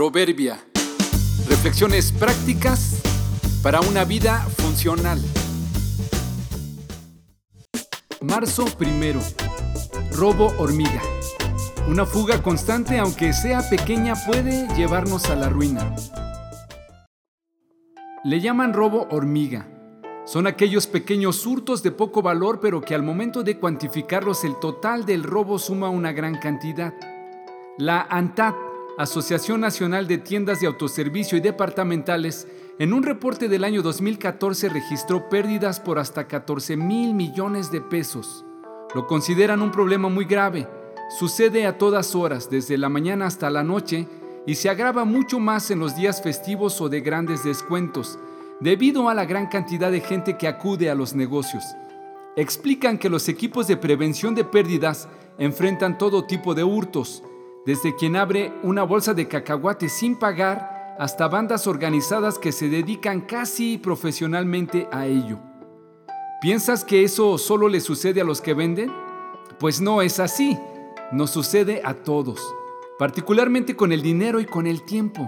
Proverbia. Reflexiones prácticas para una vida funcional. Marzo primero. Robo hormiga. Una fuga constante, aunque sea pequeña, puede llevarnos a la ruina. Le llaman robo hormiga. Son aquellos pequeños hurtos de poco valor, pero que al momento de cuantificarlos el total del robo suma una gran cantidad. La ANTAD, Asociación Nacional de Tiendas de Autoservicio y Departamentales, en un reporte del año 2014 registró pérdidas por hasta 14 mil millones de pesos. Lo consideran un problema muy grave. Sucede a todas horas, desde la mañana hasta la noche, y se agrava mucho más en los días festivos o de grandes descuentos, debido a la gran cantidad de gente que acude a los negocios. Explican que los equipos de prevención de pérdidas enfrentan todo tipo de hurtos, desde quien abre una bolsa de cacahuate sin pagar hasta bandas organizadas que se dedican casi profesionalmente a ello. ¿Piensas que eso solo le sucede a los que venden? Pues no es así, nos sucede a todos particularmente con el dinero y con el tiempo.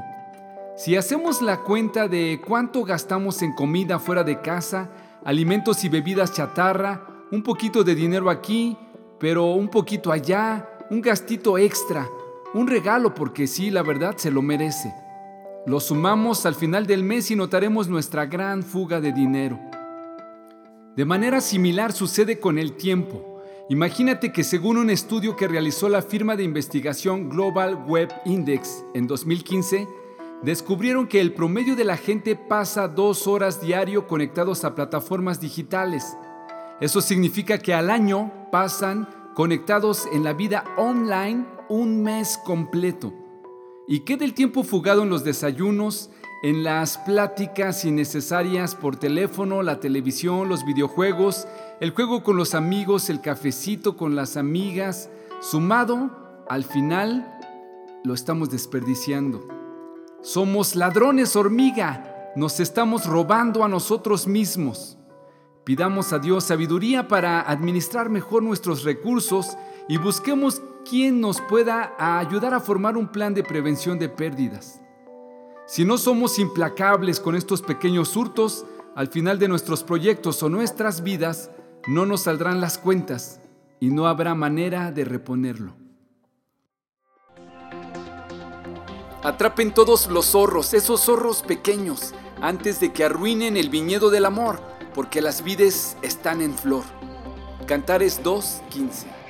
Si hacemos la cuenta de cuánto gastamos en comida fuera de casa, alimentos y bebidas chatarra, un poquito de dinero aquí, pero un poquito allá, un gastito extra, un regalo porque sí, la verdad se lo merece. Lo sumamos al final del mes y notaremos nuestra gran fuga de dinero. De manera similar sucede con el tiempo. Imagínate que según un estudio que realizó la firma de investigación Global Web Index en 2015, descubrieron que el promedio de la gente pasa dos horas diario conectados a plataformas digitales. Eso significa que al año pasan conectados en la vida online un mes completo. ¿Y qué del tiempo fugado en los desayunos, en las pláticas innecesarias por teléfono, la televisión, los videojuegos, el juego con los amigos, el cafecito con las amigas, sumado, al final lo estamos desperdiciando. Somos ladrones hormiga, nos estamos robando a nosotros mismos. Pidamos a Dios sabiduría para administrar mejor nuestros recursos y busquemos quien nos pueda ayudar a formar un plan de prevención de pérdidas. Si no somos implacables con estos pequeños hurtos, al final de nuestros proyectos o nuestras vidas, no nos saldrán las cuentas y no habrá manera de reponerlo. Atrapen todos los zorros, esos zorros pequeños, antes de que arruinen el viñedo del amor, porque las vides están en flor. Cantares 2.15